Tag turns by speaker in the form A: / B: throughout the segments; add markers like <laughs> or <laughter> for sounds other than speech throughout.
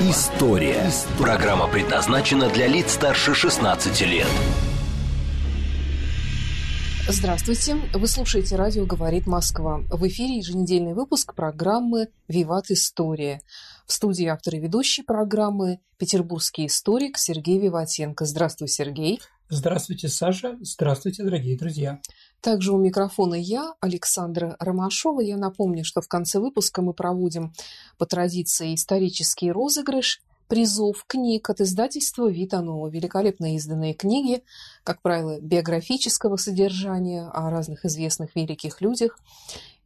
A: История». Программа предназначена для лиц старше 16 лет.
B: Здравствуйте. Вы слушаете радио «Говорит Москва». В эфире еженедельный выпуск программы «Виват. История». В студии автор и ведущий программы петербургский историк Сергей Виватенко. Здравствуй, Сергей.
C: Здравствуйте, Саша. Здравствуйте, дорогие друзья.
B: Также у микрофона я, Александра Ромашова. Я напомню, что в конце выпуска мы проводим по традиции исторический розыгрыш призов книг от издательства «Витанова». Великолепно изданные книги, как правило, биографического содержания о разных известных великих людях.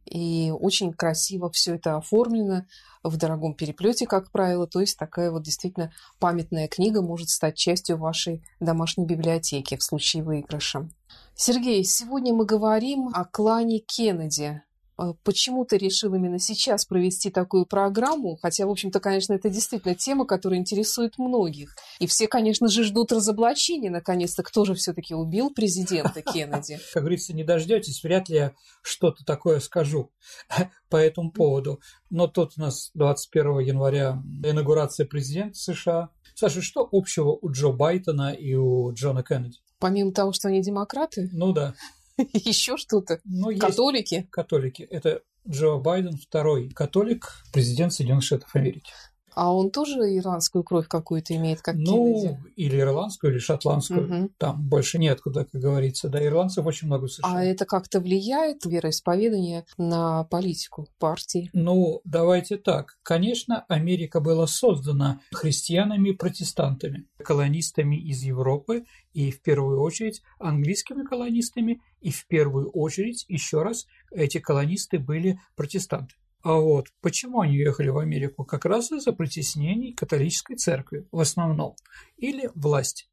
B: И очень красиво все это оформлено в дорогом переплете, как правило. То есть такая вот действительно памятная книга может стать частью вашей домашней библиотеки в случае выигрыша. Сергей, сегодня мы говорим о клане Кеннеди. А почему ты решил именно сейчас провести такую программу? Хотя, в общем-то, конечно, это действительно тема, которая интересует многих. И все, конечно же, ждут разоблачения, наконец-то, кто же все-таки убил президента Кеннеди. <laughs>
C: Как говорится, не дождетесь, вряд ли я что-то такое скажу <laughs> по этому поводу. Но тут у нас 21 января инаугурация президента США. Саша, что общего у Джо Байдена и у Джона Кеннеди?
B: Помимо того, что они демократы?
C: Ну да. <laughs>
B: Еще что-то?
C: Ну,
B: католики?
C: Католики. Это Джо Байден, второй католик, президент Соединенных Штатов Америки.
B: А он тоже ирландскую кровь какую-то имеет, как
C: Ну,
B: Кеннеди?
C: или ирландскую, или шотландскую.
B: Мгм.
C: Там больше неоткуда, как говорится. Да, ирландцев очень много в США.
B: А это как-то влияет, вероисповедание, на политику партии?
C: Ну, давайте так. Конечно, Америка была создана христианами и протестантами, колонистами из Европы и в первую очередь английскими колонистами, и в первую очередь, еще раз, эти колонисты были протестанты. А вот почему они уехали в Америку? Как раз из-за притеснений католической церкви в основном или власти.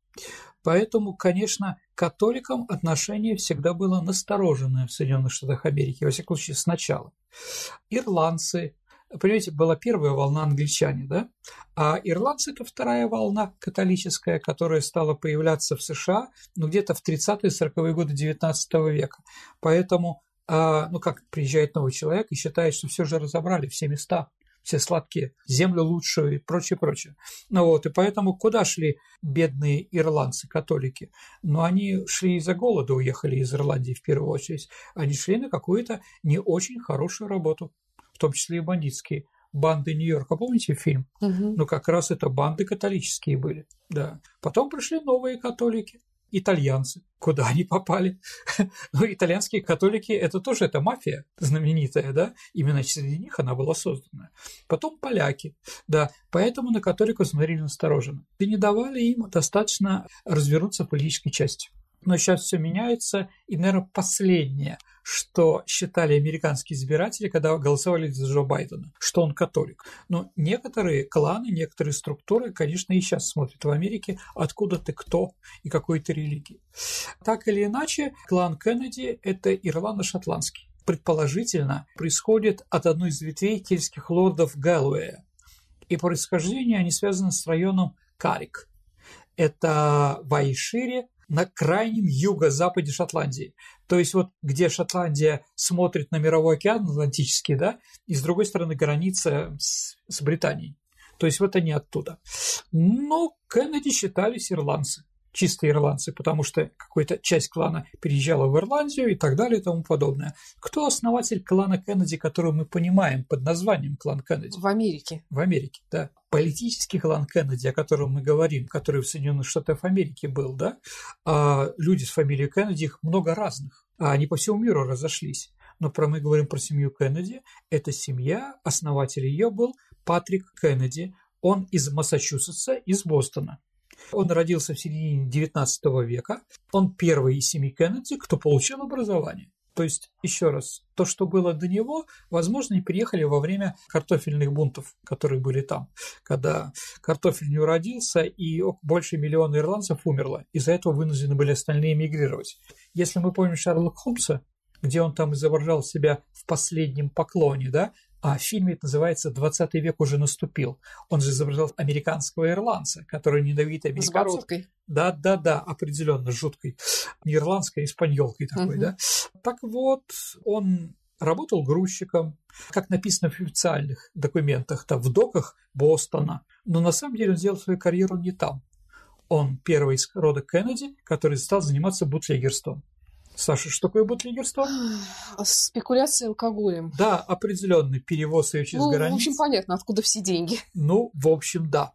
C: Поэтому, конечно, католикам отношение всегда было настороженное в Соединенных Штатах Америки, во всяком случае, сначала. Ирландцы, понимаете, была первая волна англичане, да? А ирландцы – это вторая волна католическая, которая стала появляться в США ну, где-то в 30-е-40-е годы XIX века. Поэтому, а, ну, как приезжает новый человек и считает, что все же разобрали, все места, все сладкие, землю лучшую и прочее, прочее. Ну вот, и поэтому куда шли бедные ирландцы, католики? Ну, они шли из-за голода, уехали из Ирландии в первую очередь. Они шли на какую-то не очень хорошую работу, в том числе и бандитские. Банды Нью-Йорка, помните фильм?
B: Мгм.
C: Ну, как раз это банды католические были, да. Потом пришли новые католики, итальянцы. Куда они попали? <laughs> Ну, итальянские католики – это тоже это мафия знаменитая, да? Именно среди них она была создана. Потом поляки, да. Поэтому на католиков смотрели настороженно. И не давали им достаточно развернуться в политической части. Но сейчас все меняется, и, наверное, последнее, что считали американские избиратели, когда голосовали за Джо Байдена, что он католик. Но некоторые кланы, некоторые структуры, конечно, и сейчас смотрят в Америке, откуда ты кто и какой ты религии. Так или иначе, клан Кеннеди – это ирландо-шотландский. Предположительно, происходит от одной из ветвей кельтских лордов Гэллоуэя. И по происхождению они связаны с районом Карик. Это в Айшире, на крайнем юго-западе Шотландии. То есть вот где Шотландия смотрит на мировой океан Атлантический, да, и с другой стороны граница с, с Британией. То есть вот они оттуда. Но Кеннеди считались ирландцы, чистые ирландцы, потому что какая-то часть клана переезжала в Ирландию и так далее и тому подобное. Кто основатель клана Кеннеди, который мы понимаем под названием клан Кеннеди?
B: В Америке.
C: В Америке, да. Политический клан Кеннеди, о котором мы говорим, который в Соединенных Штатах Америки был, да, а люди с фамилией Кеннеди, их много разных, а они по всему миру разошлись. Но про мы говорим про семью Кеннеди. Эта семья, основатель ее был Патрик Кеннеди. Он из Массачусетса, из Бостона. Он родился в середине XIX века. Он первый из семьи Кеннеди, кто получил образование. То есть, еще раз, то, что было до него, возможно, не приехали во время картофельных бунтов, которые были там, когда картофель не уродился, и больше миллиона ирландцев умерло. Из-за этого вынуждены были остальные мигрировать. Если мы помним Шерлока Холмса, где он там изображал себя в последнем поклоне, да, а в фильме это называется «20 век уже наступил». Он же изображал американского ирландца, который ненавидит американцев. С
B: бородкой.
C: Да, да, да, определенно жуткой. Не ирландской, а испаньолкой такой, угу. да. Так вот, он работал грузчиком, как написано в официальных документах, там, в доках Бостона. Но на самом деле он сделал свою карьеру не там. Он первый из рода Кеннеди, который стал заниматься бутлегерством. Саша, что такое бутлегерство?
B: Спекуляция алкоголем.
C: Да, определенный перевоз ее через
B: ну,
C: границу.
B: В общем, понятно, откуда все деньги.
C: Ну, в общем, да.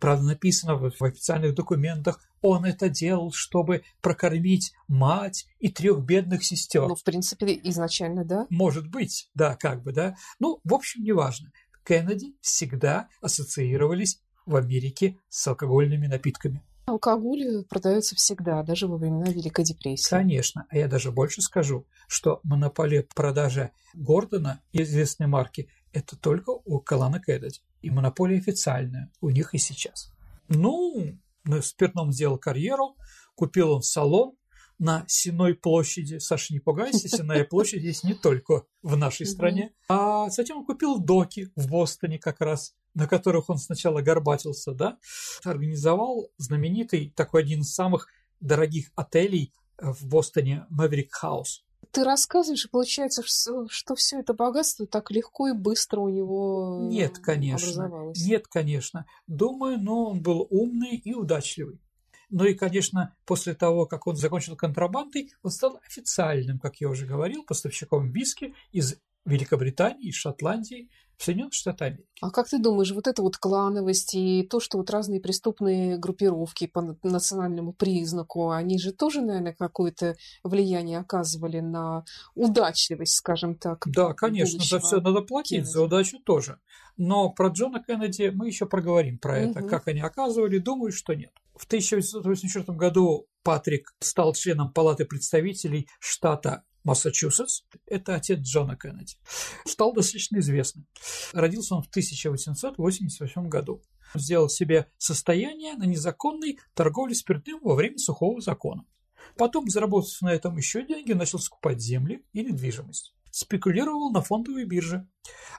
C: Правда, написано в, в официальных документах, он это делал, чтобы прокормить мать и трех бедных сестер.
B: Ну, в принципе, изначально, да.
C: Может быть, да, как бы, да. Ну, в общем, неважно. Кеннеди всегда ассоциировались в Америке с алкогольными напитками.
B: Алкоголь продается всегда, даже во времена Великой депрессии.
C: Конечно, а я даже больше скажу, что монополия продажи Гордона известной марки – это только у Калана Кэддеди. И монополия официальная у них и сейчас. Ну, на спиртном сделал карьеру, купил он салон на Сеной площади. Саша, не пугайся, Сеная площадь есть не только в нашей стране. А затем он купил доки в Бостоне как раз на которых он сначала горбатился, да, организовал знаменитый такой один из самых дорогих отелей э, в Бостоне Мэверик Хаус.
B: Ты рассказываешь, и получается, что все это богатство так легко и быстро у него
C: Нет, конечно. Нет, конечно. Думаю, но он был умный и удачливый. Ну и, конечно, после того, как он закончил контрабандой, он стал официальным, как я уже говорил, поставщиком виски из Великобритании, Шотландии, Соединенных Штатах Америки.
B: А как ты думаешь, вот эта вот клановость и то, что вот разные преступные группировки по национальному признаку, они же тоже, наверное, какое-то влияние оказывали на удачливость, скажем так.
C: Да, конечно, за все надо платить, Кеннеди. за удачу тоже. Но про Джона Кеннеди мы еще проговорим про это, угу. как они оказывали, думаю, что нет. В 1884 году Патрик стал членом Палаты представителей штата Массачусетс. Это отец Джона Кеннеди. Стал достаточно известным. Родился он в 1888 году. Сделал себе состояние на незаконной торговле спиртным во время сухого закона. Потом, заработав на этом еще деньги, начал скупать земли и недвижимость. Спекулировал на фондовой бирже,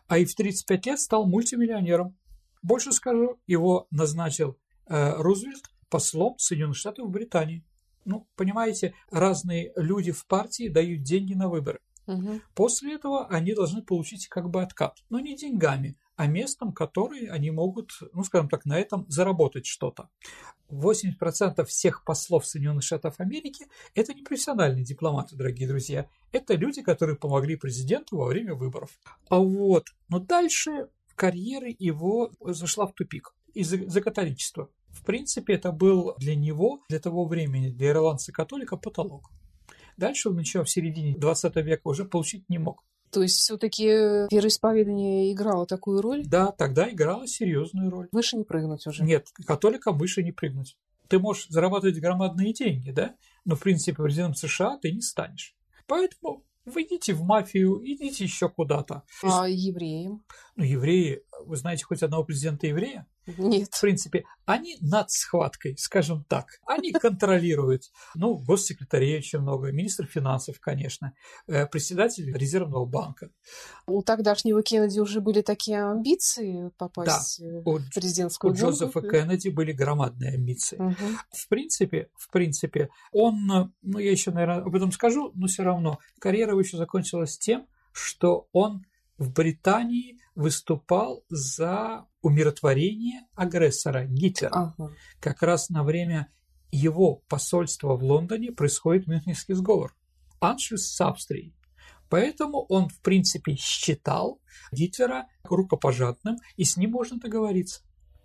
C: а и в 35 лет стал мультимиллионером. Больше скажу, его назначил э, Рузвельт послом Соединенных Штатов в Британии. Ну, понимаете, разные люди в партии дают деньги на выборы. Угу. После этого они должны получить как бы откат. Но не деньгами, а местом, которое они могут, ну, скажем так, на этом заработать что-то. 80% всех послов Соединенных Штатов Америки – это не профессиональные дипломаты, дорогие друзья. Это люди, которые помогли президенту во время выборов. А вот, но дальше карьера его зашла в тупик из-за католичества. В принципе, это был для него, для того времени, для ирландца-католика потолок. Дальше он еще в середине 20 века уже получить не мог.
B: То есть все-таки вероисповедание играло такую роль?
C: Да, тогда играло серьезную роль.
B: Выше не прыгнуть уже.
C: Нет, католикам выше не прыгнуть. Ты можешь зарабатывать громадные деньги, да, но в принципе президентом США ты не станешь. Поэтому вы идите в мафию, идите еще куда-то.
B: А евреям?
C: Ну, евреи, вы знаете хоть одного президента еврея?
B: Нет.
C: В принципе, они над схваткой, скажем так. Они <laughs> контролируют. Ну, госсекретарей очень много, министр финансов, конечно, э, председатель резервного банка.
B: У тогдашнего Кеннеди уже были такие амбиции попасть да. Э, в президентскую
C: У Джозефа Кеннеди были громадные амбиции. Угу. В принципе, в принципе, он, ну, я еще, наверное, об этом скажу, но все равно, карьера его еще закончилась тем, что он в Британии выступал за умиротворение агрессора Гитлера. Ага. Как раз на время его посольства в Лондоне происходит Мюнхенский сговор. Аншлюс с Австрией. Поэтому он, в принципе, считал Гитлера рукопожатным, и с ним можно договориться.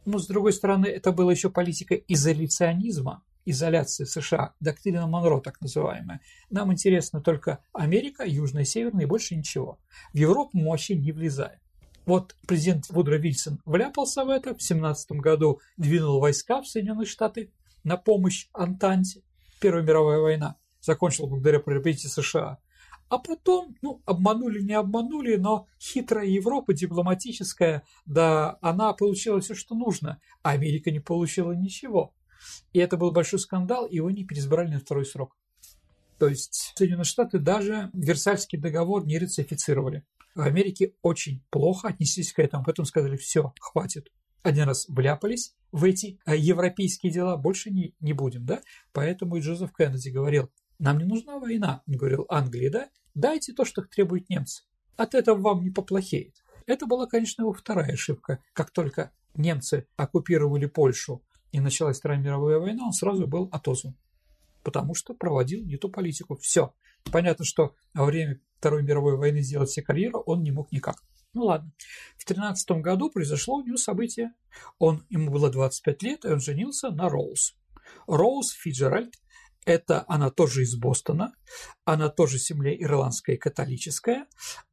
C: Но, с другой стороны, это была еще политика изоляционизма, изоляции США, доктрина Монро так называемая. Нам интересно только Америка, Южная и Северная, и больше ничего. В Европу мы вообще не влезаем. Вот президент Вудро Вильсон вляпался в это, в 17 году двинул войска в Соединенные Штаты на помощь Антанте. Первая мировая война закончилась благодаря победе США. А потом, ну, обманули, не обманули, но хитрая Европа, дипломатическая, да, она получила все, что нужно, а Америка не получила ничего. И это был большой скандал, и его не переизбрали на второй срок. То есть Соединенные Штаты даже Версальский договор не ратифицировали. В Америке очень плохо отнеслись к этому, поэтому сказали, все, хватит. Один раз вляпались в эти э, европейские дела, больше не, не будем, да? Поэтому и Джозеф Кеннеди говорил, нам не нужна война, говорил Англии, да? Дайте то, что требуют немцы. От этого вам не поплохеет. Это была, конечно, его вторая ошибка. Как только немцы оккупировали Польшу и началась Вторая мировая война, он сразу был отозван потому что проводил не ту политику. Все. Понятно, что во время Второй мировой войны сделать себе карьеру он не мог никак. Ну ладно. В 13 году произошло у него событие. Он, ему было 25 лет, и он женился на Роуз. Роуз Фиджеральд – это она тоже из Бостона, она тоже семья ирландская и католическая.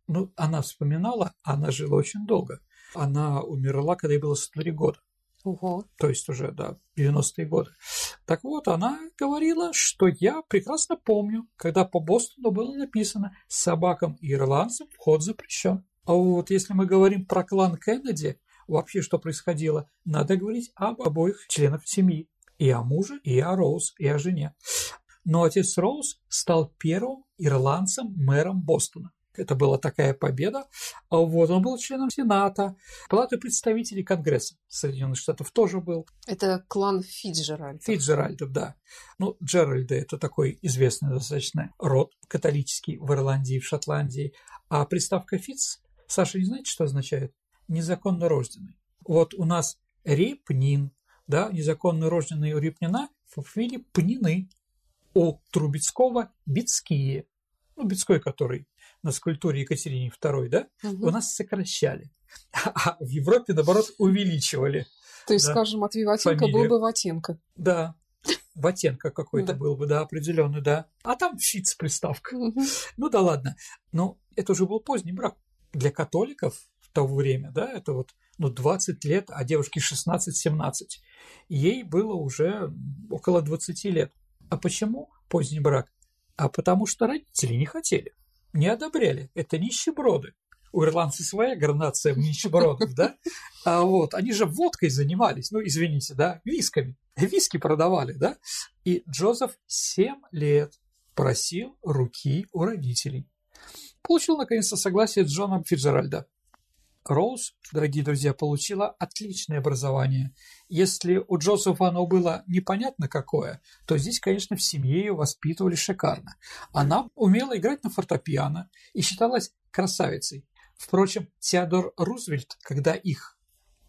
C: Ну, она вспоминала, она жила очень долго. Она умерла, когда ей было 103 года.
B: Ого.
C: То есть уже, да, 90-е годы. Так вот, она говорила, что я прекрасно помню, когда по Бостону было написано «собакам и ирландцам вход запрещен». А вот если мы говорим про клан Кеннеди, вообще что происходило, надо говорить об обоих членах семьи. И о муже, и о Роуз, и о жене. Но отец Роуз стал первым ирландцем мэром Бостона. Это была такая победа. А вот он был членом Сената, Палаты представителей Конгресса Соединенных Штатов тоже был.
B: Это клан Фиджеральдов.
C: Фиджеральдов, да. Ну, Джеральды – это такой известный достаточно род католический в Ирландии в Шотландии. А приставка Фиц, Саша, не знаете, что означает? Незаконно рожденный. Вот у нас Репнин, да, незаконно рожденный у Репнина фамилия Пнины. У Трубецкого – Бицкие. Ну, Бицкой, который на скульптуре Екатерине II, да, угу. у нас сокращали, <laughs> а в Европе, наоборот, увеличивали.
B: То есть, да, скажем, от Виватенко был бы Ватенко.
C: Да, Ватенко какой-то был бы, да, определенный, да. А там фиц приставка. Ну да ладно. Но это уже был поздний брак. Для католиков в то время, да, это вот ну, 20 лет, а девушке 16-17. Ей было уже около 20 лет. А почему поздний брак? А потому что родители не хотели не одобряли. Это нищеброды. У ирландцев своя гранация <laughs> нищебродов, да? А вот, они же водкой занимались, ну, извините, да, висками. Виски продавали, да? И Джозеф 7 лет просил руки у родителей. Получил, наконец-то, согласие Джона Фиджеральда. Роуз, дорогие друзья, получила отличное образование. Если у Джозефа оно было непонятно какое, то здесь, конечно, в семье ее воспитывали шикарно. Она умела играть на фортепиано и считалась красавицей. Впрочем, Теодор Рузвельт, когда их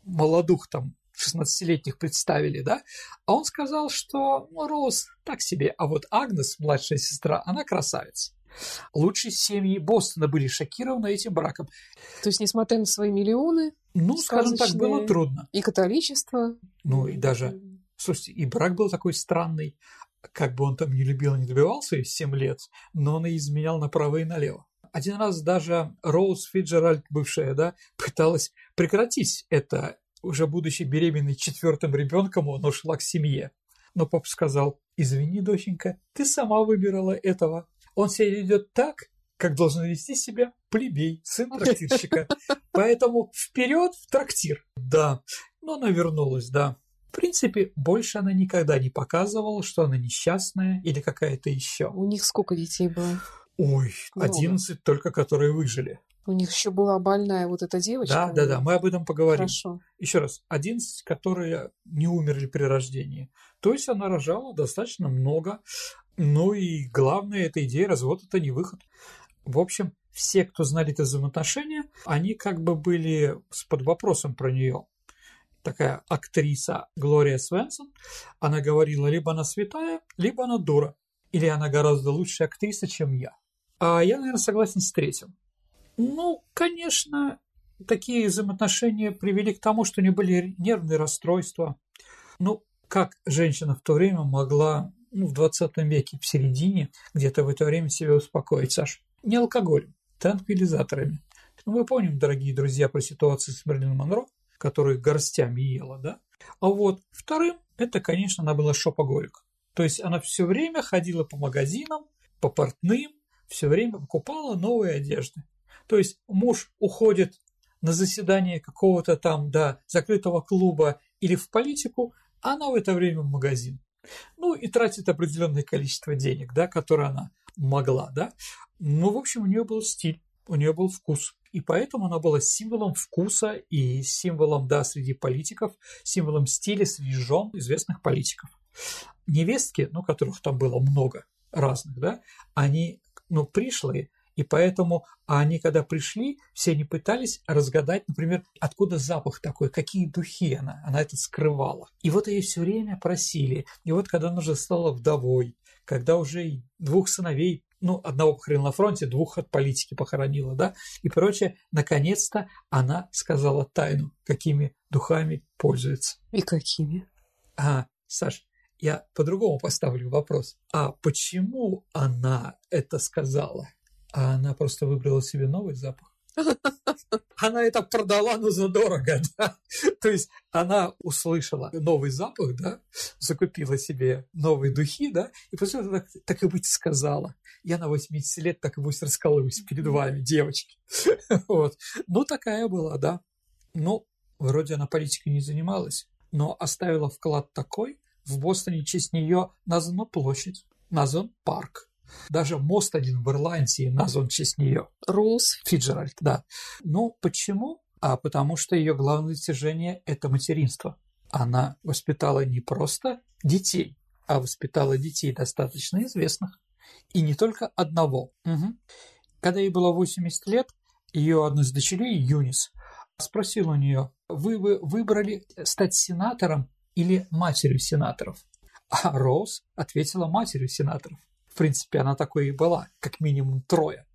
C: молодух там 16-летних представили, да, а он сказал, что ну, Роуз так себе, а вот Агнес, младшая сестра, она красавица. Лучшие семьи Бостона были шокированы этим браком.
B: То есть, несмотря на свои миллионы,
C: ну, скажем так, было трудно.
B: И католичество.
C: Ну, и даже, слушайте, и брак был такой странный, как бы он там не любил, не добивался и 7 лет, но он и изменял направо и налево. Один раз даже Роуз Фиджеральд, бывшая, да, пыталась прекратить это, уже будучи беременной четвертым ребенком, он ушла к семье. Но папа сказал, извини, доченька, ты сама выбирала этого. Он себя ведет так, как должен вести себя плебей, сын трактирщика. Поэтому вперед в трактир. Да. Но она вернулась, да. В принципе, больше она никогда не показывала, что она несчастная или какая-то еще.
B: У них сколько детей было?
C: Ой, одиннадцать только, которые выжили.
B: У них еще была больная вот эта девочка.
C: Да, да, да, мы об этом поговорим.
B: Хорошо.
C: Еще раз, одиннадцать, которые не умерли при рождении. То есть она рожала достаточно много. Ну и главное, эта идея развод – это не выход. В общем, все, кто знали это взаимоотношения, они как бы были под вопросом про нее. Такая актриса Глория Свенсон, она говорила, либо она святая, либо она дура. Или она гораздо лучшая актриса, чем я. А я, наверное, согласен с третьим. Ну, конечно, такие взаимоотношения привели к тому, что у нее были нервные расстройства. Ну, как женщина в то время могла ну, в 20 веке, в середине, где-то в это время себя успокоить, Саш. Не алкоголем, транквилизаторами. Ну, мы помним, дорогие друзья, про ситуацию с Мерлин Монро, которую горстями ела, да? А вот вторым, это, конечно, она была шопоголик. То есть она все время ходила по магазинам, по портным, все время покупала новые одежды. То есть муж уходит на заседание какого-то там, да, закрытого клуба или в политику, а она в это время в магазин. Ну и тратит определенное количество денег, да, которое она могла, да. Ну, в общем, у нее был стиль, у нее был вкус. И поэтому она была символом вкуса и символом, да, среди политиков, символом стиля среди жен известных политиков. Невестки, ну, которых там было много разных, да, они, ну, пришлые, и поэтому они, когда пришли, все они пытались разгадать, например, откуда запах такой, какие духи она, она это скрывала. И вот ее все время просили. И вот когда она уже стала вдовой, когда уже двух сыновей ну, одного похоронила на фронте, двух от политики похоронила, да, и прочее. Наконец-то она сказала тайну, какими духами пользуется.
B: И какими?
C: А, Саш, я по-другому поставлю вопрос. А почему она это сказала? А она просто выбрала себе новый запах. Она это продала, но задорого, <laughs> да. То есть она услышала новый запах, да, закупила себе новые духи, да, и после этого так, так и быть сказала. Я на 80 лет так и пусть расколусь перед вами, девочки. <laughs> Вот. Ну, такая была, да. Ну, вроде она политикой не занималась, но оставила вклад такой, в Бостоне в честь нее названа площадь, назван парк. Даже мост один в Ирландии назван в честь нее.
B: Роуз.
C: Фиджеральд, да. Ну, почему? А потому что ее главное достижение – это материнство. Она воспитала не просто детей, а воспитала детей достаточно известных. И не только одного. Угу. Когда ей было 80 лет, ее одна из дочерей, Юнис, спросила у нее, вы, вы выбрали стать сенатором или матерью сенаторов? А Роуз ответила матерью сенаторов. В принципе, она такой и была, как минимум трое.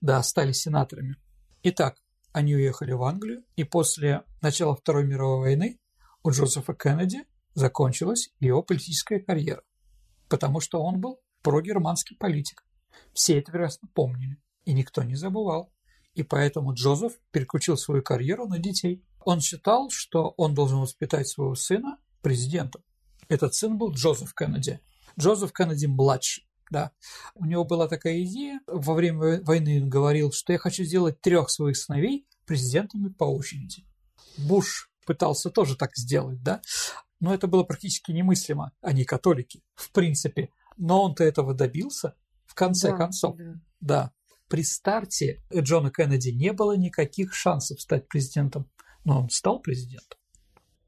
C: Да, стали сенаторами. Итак, они уехали в Англию, и после начала Второй мировой войны у Джозефа Кеннеди закончилась его политическая карьера, потому что он был прогерманский политик. Все это прекрасно помнили, и никто не забывал. И поэтому Джозеф переключил свою карьеру на детей. Он считал, что он должен воспитать своего сына президентом. Этот сын был Джозеф Кеннеди. Джозеф Кеннеди младший. Да. У него была такая идея, во время войны он говорил, что я хочу сделать трех своих сыновей президентами по очереди. Буш пытался тоже так сделать, да, но это было практически немыслимо, они католики, в принципе. Но он-то этого добился, в конце да, концов. Да. да. При старте Джона Кеннеди не было никаких шансов стать президентом, но он стал президентом.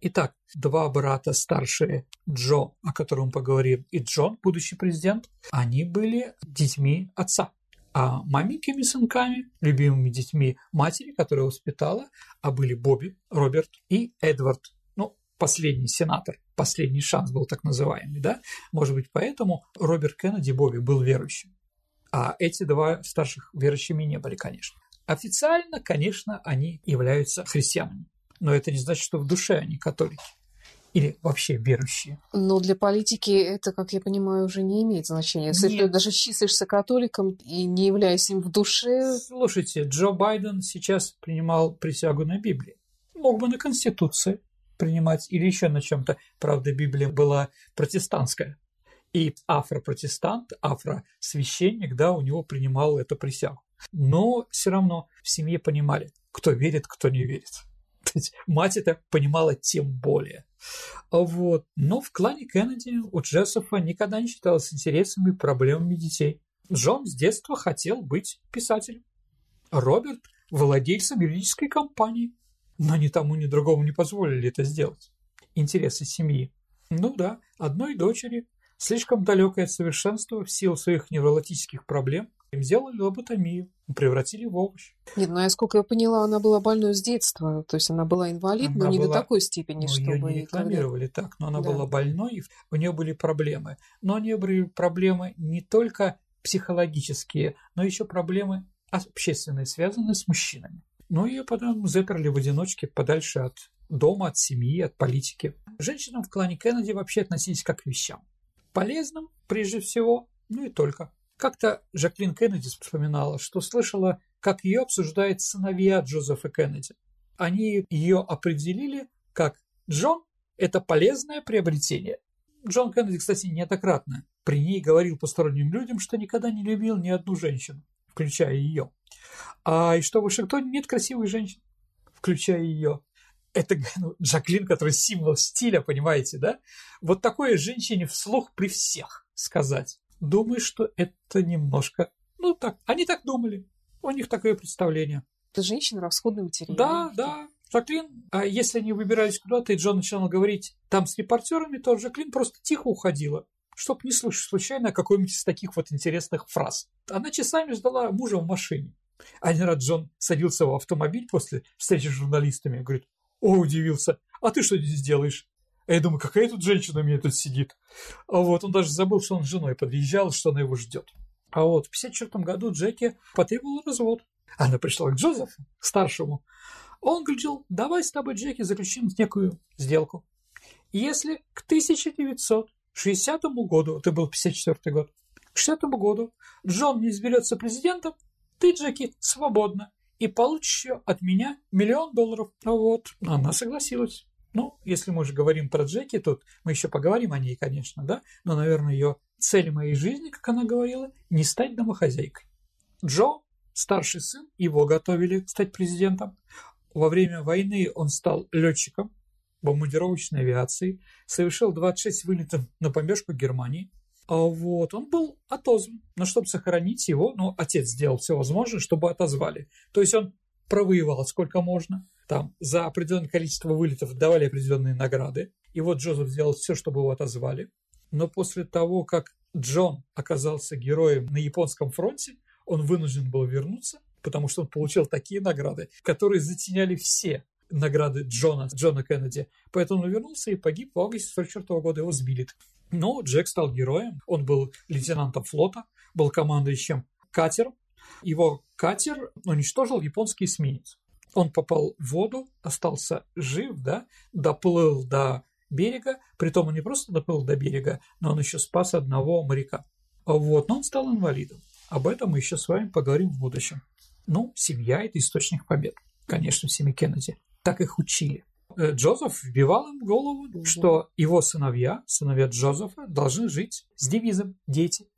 C: Итак, два брата старшие, Джо, о котором поговорим, и Джон, будущий президент, они были детьми отца. А маменькими сынками, любимыми детьми матери, которая воспитала, а были Бобби, Роберт и Эдвард, ну, последний сенатор, последний шанс был так называемый, да? Может быть, поэтому Роберт Кеннеди Бобби был верующим. А эти два старших верующими не были, конечно. Официально, конечно, они являются христианами но это не значит, что в душе они католики или вообще верующие.
B: Но для политики это, как я понимаю, уже не имеет значения. Если Нет. ты даже числишься католиком и не являясь им в душе...
C: Слушайте, Джо Байден сейчас принимал присягу на Библии. Мог бы на Конституции принимать или еще на чем-то. Правда, Библия была протестантская. И афропротестант, афросвященник, да, у него принимал эту присягу. Но все равно в семье понимали, кто верит, кто не верит. <laughs> Мать это понимала тем более. Вот. Но в клане Кеннеди у Джессопа никогда не считалось интересами и проблемами детей. Джон с детства хотел быть писателем. Роберт – владельцем юридической компании. Но ни тому, ни другому не позволили это сделать. Интересы семьи. Ну да, одной дочери, слишком далекой от совершенства в силу своих неврологических проблем, им сделали лоботомию, превратили в овощ.
B: Нет, ну, я сколько я поняла, она была больной с детства. То есть она была инвалид, она но не была... до такой степени,
C: ну,
B: чтобы...
C: Ее не рекламировали когда... так, но она да. была больной, у нее были проблемы. Но у нее были проблемы не только психологические, но еще проблемы общественные, связанные с мужчинами. Ну, ее потом заперли в одиночке подальше от дома, от семьи, от политики. Женщинам в клане Кеннеди вообще относились как к вещам. Полезным, прежде всего, ну и только. Как-то Жаклин Кеннеди вспоминала, что слышала, как ее обсуждает сыновья Джозефа Кеннеди. Они ее определили как Джон – это полезное приобретение. Джон Кеннеди, кстати, неоднократно при ней говорил посторонним людям, что никогда не любил ни одну женщину, включая ее. А и что в Вашингтоне нет красивых женщин, включая ее. Это ну, Джаклин, который символ стиля, понимаете, да? Вот такое женщине вслух при всех сказать. Думаю, что это немножко... Ну так, они так думали. У них такое представление.
B: Это женщина расходный материал.
C: Да, да. Жаклин, а если они выбирались куда-то, и Джон начинал говорить там с репортерами, то Жаклин просто тихо уходила, чтобы не слышать случайно какой-нибудь из таких вот интересных фраз. Она часами ждала мужа в машине. Один раз Джон садился в автомобиль после встречи с журналистами и говорит, о, удивился, а ты что здесь делаешь? А я думаю, какая тут женщина у меня тут сидит? А вот он даже забыл, что он с женой подъезжал, что она его ждет. А вот в 54 году Джеки потребовал развод. Она пришла к Джозефу, старшему. Он говорил, давай с тобой, Джеки, заключим некую сделку. Если к 1960 году, это был 54 год, к 60 году Джон не изберется президентом, ты, Джеки, свободна и получишь от меня миллион долларов. Вот, она согласилась. Ну, если мы уже говорим про Джеки, тут мы еще поговорим о ней, конечно, да, но, наверное, ее цель моей жизни, как она говорила, не стать домохозяйкой. Джо, старший сын, его готовили стать президентом. Во время войны он стал летчиком бомбардировочной авиации, совершил 26 вылетов на помешку Германии. А вот, он был отозван, но чтобы сохранить его, ну, отец сделал все возможное, чтобы отозвали. То есть он провоевал сколько можно, там за определенное количество вылетов давали определенные награды. И вот Джозеф сделал все, чтобы его отозвали. Но после того, как Джон оказался героем на японском фронте, он вынужден был вернуться, потому что он получил такие награды, которые затеняли все награды Джона, Джона Кеннеди. Поэтому он вернулся и погиб в августе 44 года, его сбили. Но Джек стал героем, он был лейтенантом флота, был командующим катером. Его катер уничтожил японский эсминец. Он попал в воду, остался жив, да, доплыл до берега, притом он не просто доплыл до берега, но он еще спас одного моряка. Вот, но он стал инвалидом. Об этом мы еще с вами поговорим в будущем. Ну, семья – это источник побед. Конечно, в семье Кеннеди. Так их учили. Э, Джозеф вбивал им в голову, угу. что его сыновья, сыновья Джозефа, должны жить с девизом «Дети».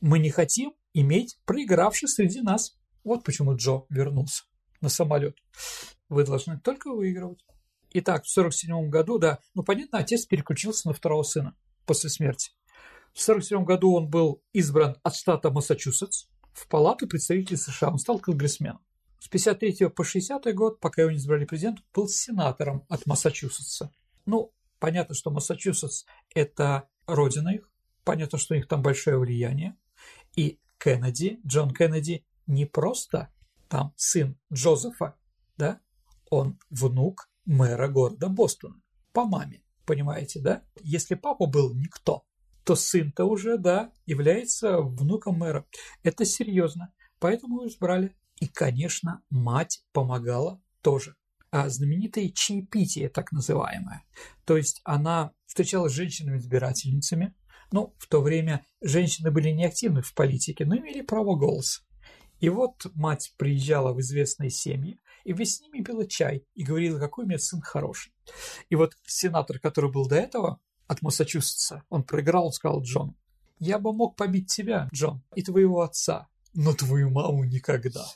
C: Мы не хотим иметь проигравших среди нас. Вот почему Джо вернулся на самолет. Вы должны только выигрывать. Итак, в 1947 году, да, ну, понятно, отец переключился на второго сына после смерти. В 1947 году он был избран от штата Массачусетс в Палату представителей США. Он стал конгрессменом. С 53 по 60 год, пока его не избрали президентом, был сенатором от Массачусетса. Ну, понятно, что Массачусетс – это родина их, понятно, что у них там большое влияние. И Кеннеди, Джон Кеннеди, не просто там сын Джозефа, да, он внук мэра города Бостона по маме, понимаете, да? Если папа был никто, то сын-то уже, да, является внуком мэра. Это серьезно, поэтому его избрали. И, конечно, мать помогала тоже. А знаменитое чаепитие, так называемое. То есть она встречалась с женщинами-избирательницами. Ну, в то время женщины были неактивны в политике, но имели право голоса. И вот мать приезжала в известные семьи, и весь с ними пила чай и говорила, какой у меня сын хороший. И вот сенатор, который был до этого, от Массачусетса, он проиграл, он сказал Джону, я бы мог побить тебя, Джон, и твоего отца, но твою маму никогда.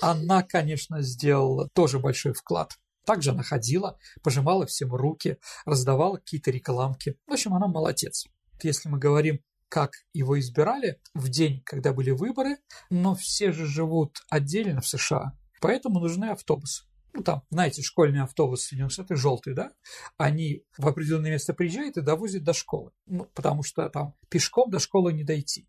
C: Она, конечно, сделала тоже большой вклад. Также она ходила, пожимала всем руки, раздавала какие-то рекламки. В общем, она молодец. Если мы говорим, как его избирали в день, когда были выборы, но все же живут отдельно в США, поэтому нужны автобусы ну там, знаете, школьный автобус Соединенных Штатах желтый, да, они в определенное место приезжают и довозят до школы, ну, потому что там пешком до школы не дойти.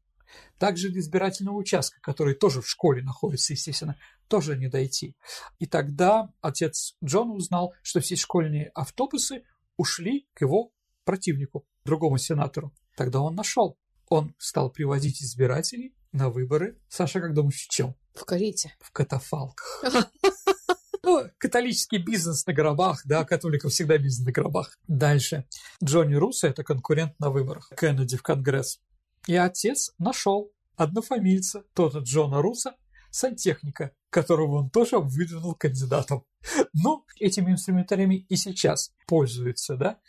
C: Также до избирательного участка, который тоже в школе находится, естественно, тоже не дойти. И тогда отец Джон узнал, что все школьные автобусы ушли к его противнику, другому сенатору. Тогда он нашел. Он стал привозить избирателей на выборы. Саша, как думаешь, в чем?
B: В карете.
C: В катафалках. <laughs> Ну, католический бизнес на гробах, да, католиков всегда бизнес на гробах. Дальше. Джонни Руссо – это конкурент на выборах. Кеннеди в Конгресс. И отец нашел однофамильца, тот Джона Руссо, сантехника, которого он тоже выдвинул кандидатом. <laughs> Ну, этими инструментариями и сейчас пользуются, да.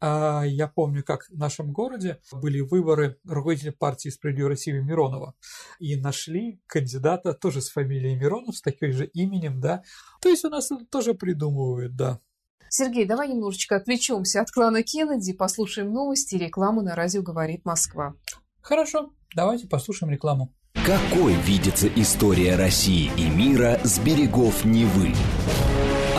C: А я помню, как в нашем городе были выборы руководителя партии «Справедливая Россия» Миронова. И нашли кандидата тоже с фамилией Миронов, с таким же именем, да. То есть у нас это тоже придумывают, да.
B: Сергей, давай немножечко отвлечемся от клана Кеннеди, послушаем новости и рекламу на радио «Говорит Москва».
C: Хорошо, давайте послушаем рекламу.
A: Какой видится история России и мира с берегов Невы?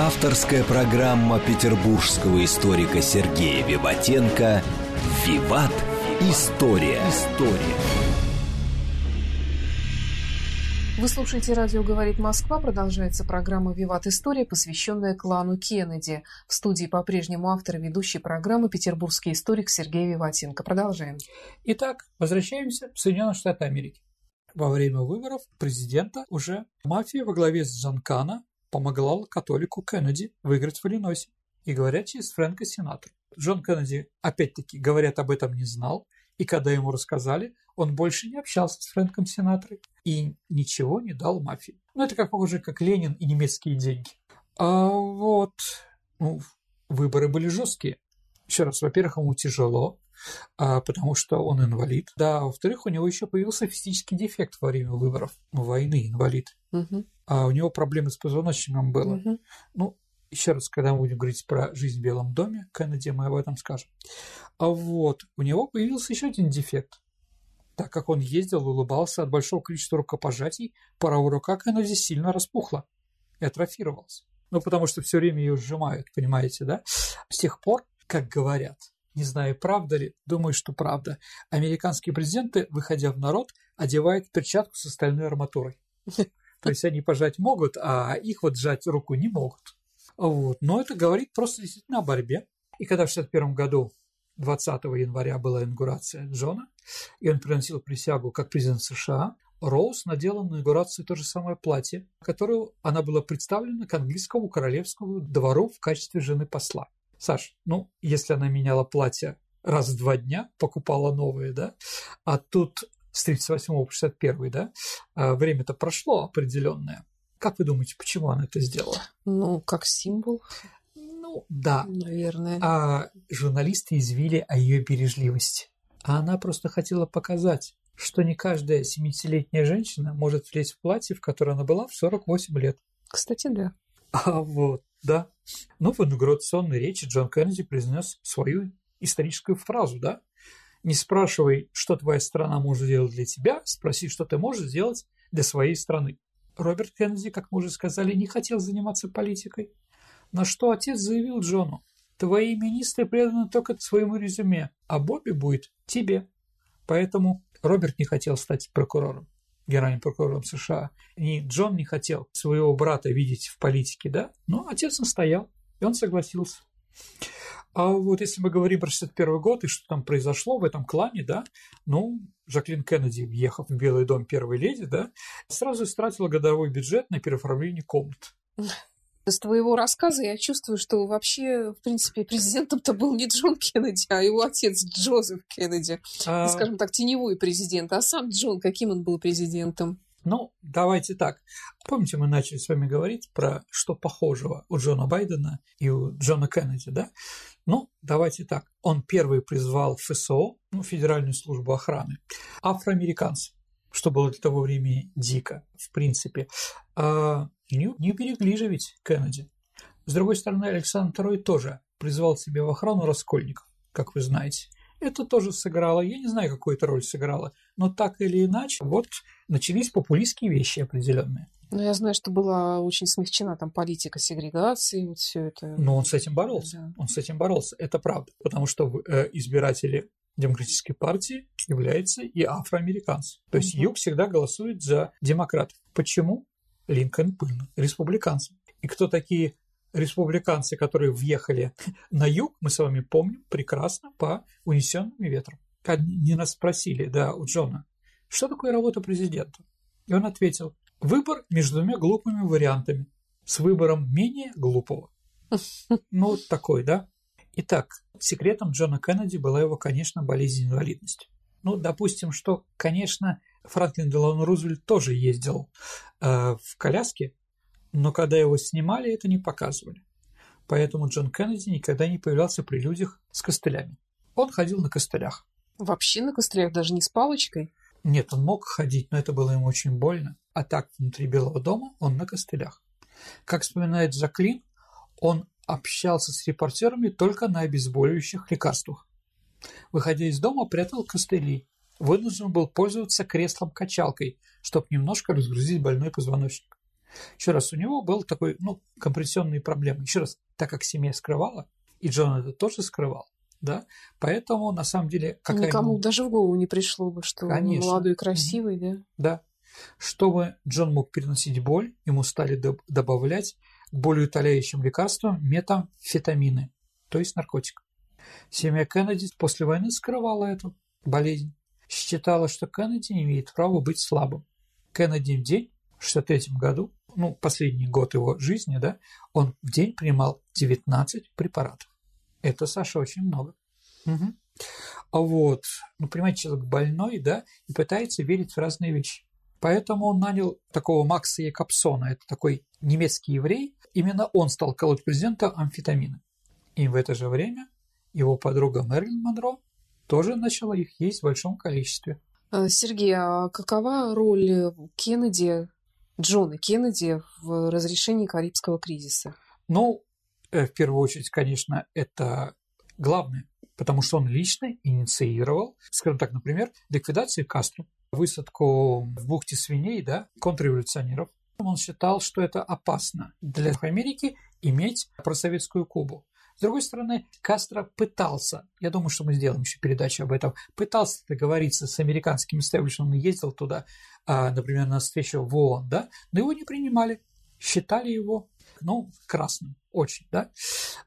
A: Авторская программа петербургского историка Сергея Виватенко «Виват. История». История.
B: Вы слушаете «Радио говорит Москва». Продолжается программа «Виват. История», посвященная клану Кеннеди. В студии по-прежнему автор и ведущей программы петербургский историк Сергей Виватенко. Продолжаем.
C: Итак, возвращаемся в Соединенные Штаты Америки. Во время выборов президента уже мафия во главе с Джанкана помогла католику Кеннеди выиграть в Иллинойсе. И говорят через Фрэнка Синатра. Джон Кеннеди, опять-таки, говорят, об этом не знал. И когда ему рассказали, он больше не общался с Фрэнком Синатрой и ничего не дал мафии. Ну, это как похоже, как Ленин и немецкие деньги. А вот, ну, выборы были жесткие. Еще раз, во-первых, ему тяжело, потому что он инвалид. Да, во-вторых, у него еще появился физический дефект во время выборов. Войны, инвалид.
B: Угу.
C: А у него проблемы с позвоночником было.
B: Угу.
C: Ну, еще раз, когда мы будем говорить про жизнь в Белом доме, Кеннеди, мы об этом скажем. А вот, у него появился еще один дефект. Так как он ездил улыбался от большого количества рукопожатий, правая рука Кеннеди сильно распухла и атрофировалась. Ну, потому что все время ее сжимают, понимаете, да? С тех пор, как говорят, не знаю, правда ли, думаю, что правда, американские президенты, выходя в народ, одевают перчатку с остальной арматурой. <laughs> То есть они пожать могут, а их вот сжать руку не могут. Вот. Но это говорит просто действительно о борьбе. И когда в 1961 году 20 января была инаугурация Джона, и он приносил присягу как президент США, Роуз надела на инаугурацию то же самое платье, которое она была представлена к английскому королевскому двору в качестве жены посла. Саш, ну, если она меняла платье раз в два дня, покупала новые, да, а тут с 38 по 61, да, а время-то прошло определенное. Как вы думаете, почему она это сделала?
B: Ну, как символ.
C: Ну, да.
B: Наверное.
C: А журналисты извили о ее бережливости. А она просто хотела показать, что не каждая 70-летняя женщина может влезть в платье, в которое она была в 48 лет.
B: Кстати, да.
C: А вот, да. Ну, в инаугурационной речи Джон Кеннеди произнес свою историческую фразу, да? Не спрашивай, что твоя страна может сделать для тебя, спроси, что ты можешь сделать для своей страны. Роберт Кеннеди, как мы уже сказали, не хотел заниматься политикой. На что отец заявил Джону, твои министры преданы только своему резюме, а Бобби будет тебе. Поэтому Роберт не хотел стать прокурором, генеральным прокурором США. И Джон не хотел своего брата видеть в политике, да? Но отец настоял, и он согласился. А вот если мы говорим про 61 год и что там произошло в этом клане, да, ну, Жаклин Кеннеди, въехав в Белый дом первой леди, да, сразу истратила годовой бюджет на переоформление комнат.
B: Из твоего рассказа я чувствую, что вообще, в принципе, президентом-то был не Джон Кеннеди, а его отец Джозеф Кеннеди. А... Скажем так, теневой президент. А сам Джон, каким он был президентом?
C: Ну, давайте так. Помните, мы начали с вами говорить про что похожего у Джона Байдена и у Джона Кеннеди, да? Ну, давайте так. Он первый призвал ФСО, ну, Федеральную службу охраны, афроамериканцев, что было для того времени дико, в принципе. А не, не берегли же ведь Кеннеди. С другой стороны, Александр II тоже призвал себе в охрану раскольников, как вы знаете. Это тоже сыграло, я не знаю, какую это роль сыграло, но так или иначе, вот начались популистские вещи определенные.
B: Ну, я знаю, что была очень смягчена там политика сегрегации, вот все это.
C: Но он с этим боролся. Да. Он с этим боролся. Это правда. Потому что э, избиратели демократической партии являются и афроамериканцы. То есть юг всегда голосует за демократов. Почему? Линкольн пыльно, республиканцы. И кто такие республиканцы, которые въехали на юг, мы с вами помним прекрасно по унесенным ветрам. Они нас спросили, да, у Джона, что такое работа президента? И он ответил, Выбор между двумя глупыми вариантами с выбором менее глупого. Ну, вот такой, да? Итак, секретом Джона Кеннеди была его, конечно, болезнь инвалидности. Ну, допустим, что, конечно, Франклин Делон Рузвельт тоже ездил э, в коляске, но когда его снимали, это не показывали. Поэтому Джон Кеннеди никогда не появлялся при людях с костылями. Он ходил на костылях.
B: Вообще на костылях, даже не с палочкой?
C: Нет, он мог ходить, но это было ему очень больно. А так, внутри Белого дома он на костылях. Как вспоминает Жаклин, он общался с репортерами только на обезболивающих лекарствах. Выходя из дома, прятал костыли. Вынужден был пользоваться креслом-качалкой, чтобы немножко разгрузить больной позвоночник. Еще раз, у него был такой, ну, компрессионные проблемы. Еще раз, так как семья скрывала, и Джон это тоже скрывал, да, поэтому на самом деле...
B: Какая Никому ему... даже в голову не пришло бы, что Конечно. он молодой и красивый, да?
C: Да. Чтобы Джон мог переносить боль, ему стали добавлять к более утоляющим лекарствам метамфетамины, то есть наркотик. Семья Кеннеди после войны скрывала эту болезнь. Считала, что Кеннеди не имеет права быть слабым. Кеннеди в день, в 1963 году, ну, последний год его жизни, да, он в день принимал 19 препаратов. Это, Саша, очень много. Угу. А вот, ну, понимаете, человек больной, да, и пытается верить в разные вещи. Поэтому он нанял такого Макса Якобсона, это такой немецкий еврей. Именно он стал колоть президента амфетамины. И в это же время его подруга Мэрилин Монро тоже начала их есть в большом количестве.
B: А, Сергей, а какова роль Кеннеди, Джона Кеннеди в разрешении Карибского кризиса?
C: Ну, э, в первую очередь, конечно, это главное, потому что он лично инициировал, скажем так, например, ликвидацию Кастро, высадку в бухте свиней, да, контрреволюционеров. Он считал, что это опасно для Америки иметь просоветскую Кубу. С другой стороны, Кастро пытался, я думаю, что мы сделаем еще передачу об этом, пытался договориться с американским истеблишментом, ездил туда, а, например, на встречу в ООН, да, но его не принимали, считали его, ну, красным очень, да.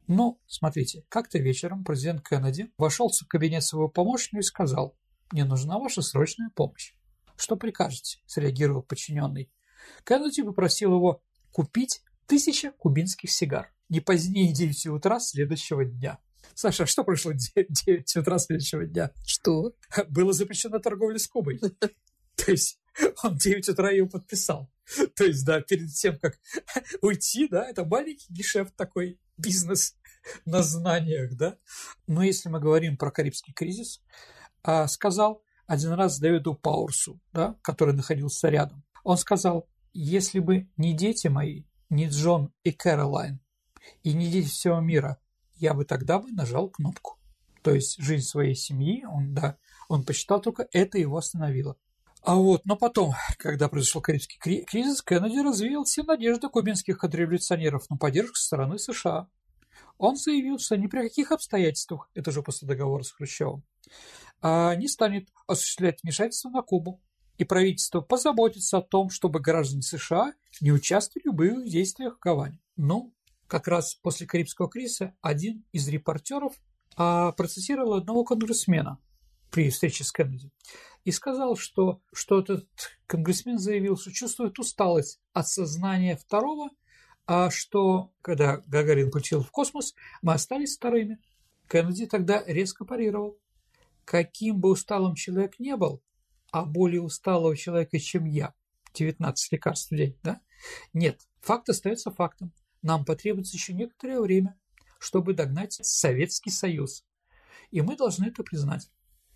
C: Но, смотрите, как-то вечером президент Кеннеди вошел в кабинет своего помощника и сказал, мне нужна ваша срочная помощь. Что прикажете? среагировал подчиненный. Кеннеди попросил его купить тысяча кубинских сигар не позднее 9 утра следующего дня. Саша, а что прошло <laughs> 9 утра следующего дня?
B: Что?
C: Было запрещено торговля с Кубой. <laughs> То есть он 9 утра ее подписал. То есть, да, перед тем, как <laughs> уйти, да, это маленький гешефт такой, бизнес на знаниях, да. Но если мы говорим про Карибский кризис, а, сказал один раз Дэвиду Пауэрсу, да, который находился рядом, он сказал, если бы не дети мои, не Джон и Кэролайн, и не дети всего мира, я бы тогда бы нажал кнопку. То есть жизнь своей семьи, он, да, он посчитал только это его остановило. А вот, но потом, когда произошел Карибский кризис, Кеннеди развеял все надежды кубинских контрреволюционеров на поддержку со стороны США. Он заявил, что ни при каких обстоятельствах, это же после договора с Хрущевым, а, не станет осуществлять вмешательство на Кубу. И правительство позаботится о том, чтобы граждане США не участвовали в боевых действиях в Гаване. Ну, как раз после Карибского кризиса один из репортеров а, процитировал одного конгрессмена при встрече с Кеннеди и сказал, что, что этот конгрессмен заявил, что чувствует усталость от сознания второго, а что, когда Гагарин полетел в космос, мы остались вторыми. Кеннеди тогда резко парировал. Каким бы усталым человек не был, а более усталого человека, чем я, 19 лекарств в день, да? Нет, факт остается фактом нам потребуется еще некоторое время, чтобы догнать Советский Союз. И мы должны это признать.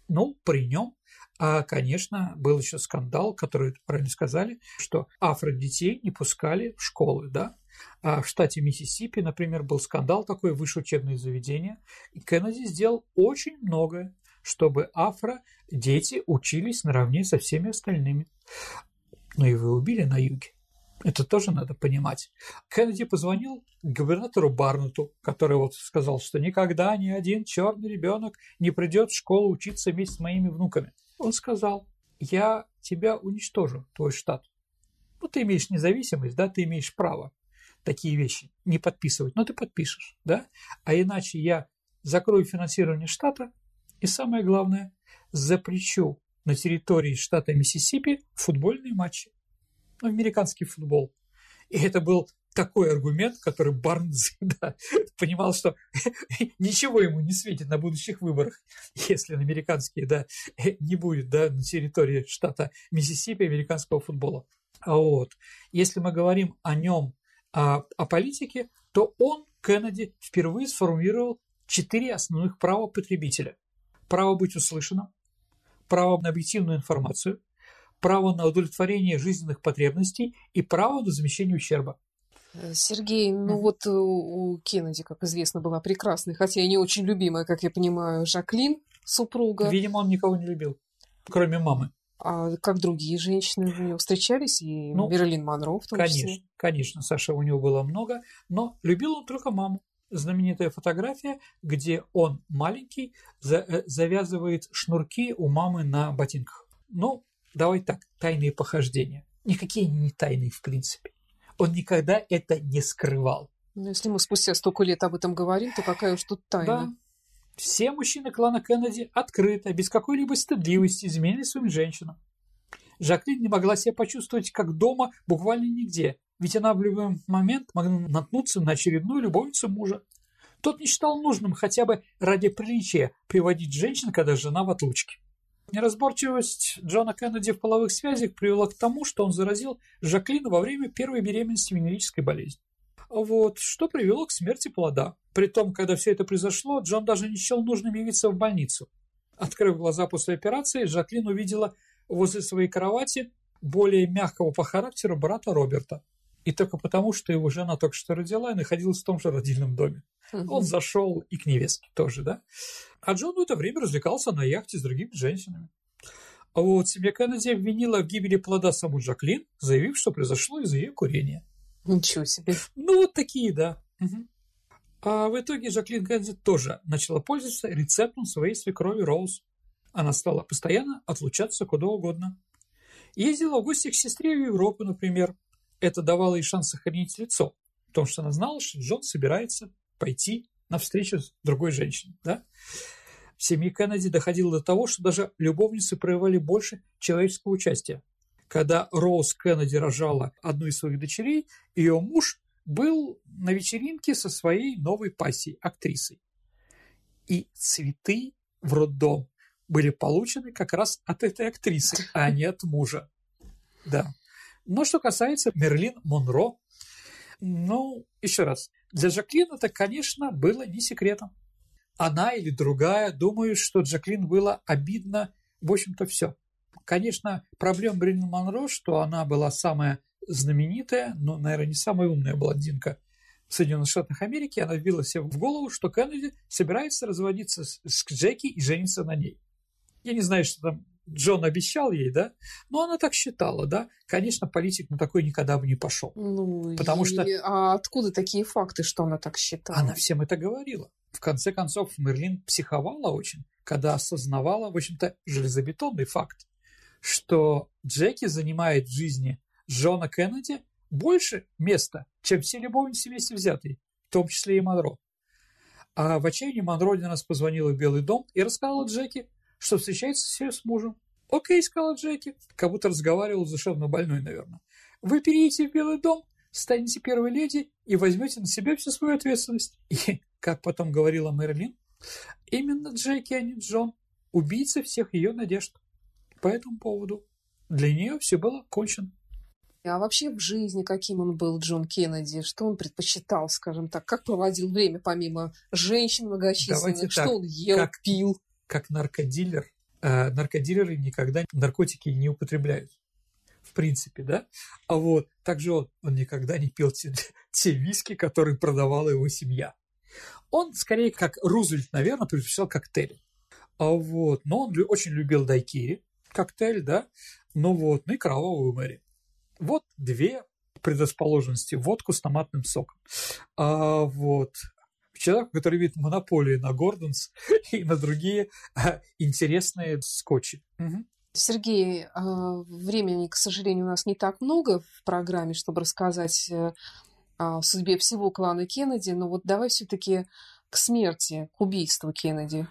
C: Ну, при нем, а, конечно, был еще скандал, который правильно сказали, что афродетей не пускали в школы, да. А в штате Миссисипи, например, был скандал такой, высшее учебное заведение, и Кеннеди сделал очень многое, чтобы афро-дети учились наравне со всеми остальными. Но его убили на юге. Это тоже надо понимать. Кеннеди позвонил губернатору Барнету, который вот сказал, что никогда ни один черный ребенок не придет в школу учиться вместе с моими внуками. Он сказал, я тебя уничтожу, твой штат. Ну, ты имеешь независимость, да, ты имеешь право такие вещи не подписывать, но ты подпишешь, да, а иначе я закрою финансирование штата и, самое главное, запрещу на территории штата Миссисипи футбольные матчи американский футбол. И это был такой аргумент, который Барнс <laughs> да, понимал, что <laughs> ничего ему не светит на будущих выборах, если американские да, не будет да, на территории штата Миссисипи американского футбола. А вот. Если мы говорим о нем, о, о политике, то он Кеннеди впервые сформулировал четыре основных права потребителя. Право быть услышанным, право на объективную информацию, право на удовлетворение жизненных потребностей и право на замещение ущерба.
B: Э, Сергей, ну вот у Кеннеди, как известно, была прекрасная, хотя и не очень любимая, как я понимаю, Жаклин, супруга.
C: Видимо, он никого не любил, кроме мамы.
B: А как другие женщины у него встречались, и ну, Мерлин Монро в том
C: конечно,
B: числе?
C: Конечно, Саша у него было много, но любил он только маму. Знаменитая фотография, где он маленький, за, э, завязывает шнурки у мамы на ботинках. Ну, давай так, тайные похождения. Никакие не тайные, в принципе. Он никогда это не скрывал.
B: Но если мы спустя столько лет об этом говорим, то какая уж тут тайна.
C: Да. Все мужчины клана Кеннеди открыто, без какой-либо стыдливости изменили своим женщинам. Жаклин не могла себя почувствовать как дома буквально нигде, ведь она в любой момент могла наткнуться на очередную любовницу мужа. Тот не считал нужным хотя бы ради приличия приводить женщин, когда жена в отлучке. Неразборчивость Джона Кеннеди в половых связях привела к тому, что он заразил Жаклин во время первой беременности венерической болезни. Вот, что привело к смерти плода. Притом, когда все это произошло, Джон даже не счел нужным явиться в больницу. Открыв глаза после операции, Жаклин увидела возле своей кровати более мягкого по характеру брата Роберта. И только потому, что его жена только что родила и находилась в том же родильном доме. Угу. Он зашел и к невестке тоже, да? А Джон в это время развлекался на яхте с другими женщинами. А вот семья Кеннеди обвинила в гибели плода саму Джаклин, заявив, что произошло из-за ее курения.
B: Ничего себе.
C: Ну, вот такие, да. Угу. А в итоге Жаклин Кеннеди тоже начала пользоваться рецептом своей свекрови Роуз. Она стала постоянно отлучаться куда угодно. Ездила в гости к сестре в Европу, например. Это давало ей шанс сохранить лицо, потому что она знала, что Джон собирается пойти на встречу с другой женщиной. Да? В семье Кеннеди доходило до того, что даже любовницы проявляли больше человеческого участия. Когда Роуз Кеннеди рожала одну из своих дочерей, ее муж был на вечеринке со своей новой пассией, актрисой. И цветы в роддом были получены как раз от этой актрисы, а не от мужа. Да. Но что касается Мерлин Монро, ну, еще раз, для Жаклин это, конечно, было не секретом. Она или другая думают, что Джаклин было обидно, в общем-то, все. Конечно, проблема Мерлин Монро, что она была самая знаменитая, но, наверное, не самая умная блондинка в Соединенных Штатах Америки, она вбила себе в голову, что Кеннеди собирается разводиться с, Джеки и жениться на ней. Я не знаю, что там Джон обещал ей, да, но она так считала, да. Конечно, политик на такой никогда бы не пошел.
B: Ну, потому и... что... А откуда такие факты, что она так считала?
C: Она всем это говорила. В конце концов, Мерлин психовала очень, когда осознавала, в общем-то, железобетонный факт, что Джеки занимает в жизни Джона Кеннеди больше места, чем все любовницы вместе взятые, в том числе и Монро. А в отчаянии Монро один раз позвонила в Белый дом и рассказала Джеки, что встречается все с мужем. «Окей», — сказала Джеки, как будто разговаривал с душевно больной, наверное. «Вы переедете в Белый дом, станете первой леди и возьмете на себя всю свою ответственность». И, как потом говорила Мэрилин, именно Джеки, а не Джон, убийца всех ее надежд. По этому поводу для нее все было кончено.
B: А вообще в жизни каким он был, Джон Кеннеди? Что он предпочитал, скажем так? Как проводил время помимо женщин многочисленных? Давайте что так, он ел, как, пил?
C: Как наркодилер, э, наркодилеры никогда наркотики не употребляют. В принципе, да? А вот также он, он никогда не пил те, <laughs> те виски, которые продавала его семья. Он скорее как Рузвельт, наверное, предпочитал коктейли. А вот, но он очень любил дайкири, коктейль, да, ну вот, ну и кровавую мэри. Вот две предрасположенности. Водку с томатным соком. А, вот человек, который видит монополию на Гордонс <laughs> и на другие а, интересные скотчи. Угу.
B: Сергей, а, времени, к сожалению, у нас не так много в программе, чтобы рассказать э, о судьбе всего клана Кеннеди, но вот давай все-таки к смерти, к убийству Кеннеди.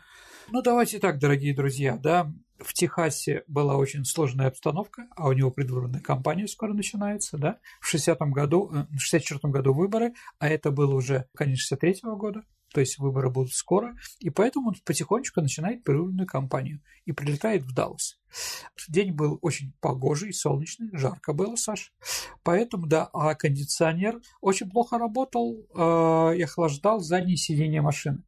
C: Ну, давайте так, дорогие друзья, да, в Техасе была очень сложная обстановка, а у него предвыборная кампания скоро начинается, да, в 60-м году, э, в 64-м году выборы, а это было уже конец 63-го года. то есть выборы будут скоро, и поэтому он потихонечку начинает прерывную кампанию и прилетает в Даллас. День был очень погожий, солнечный, жарко было, Саш. Поэтому, да, а кондиционер очень плохо работал э, и охлаждал заднее сиденье машины.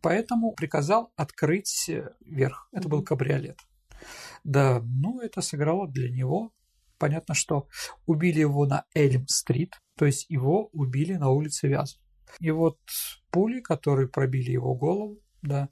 C: Поэтому приказал открыть верх. Это был кабриолет. Да, ну это сыграло для него. Понятно, что убили его на Эльм-стрит, то есть его убили на улице Вязов. И вот пули, которые пробили его голову, да.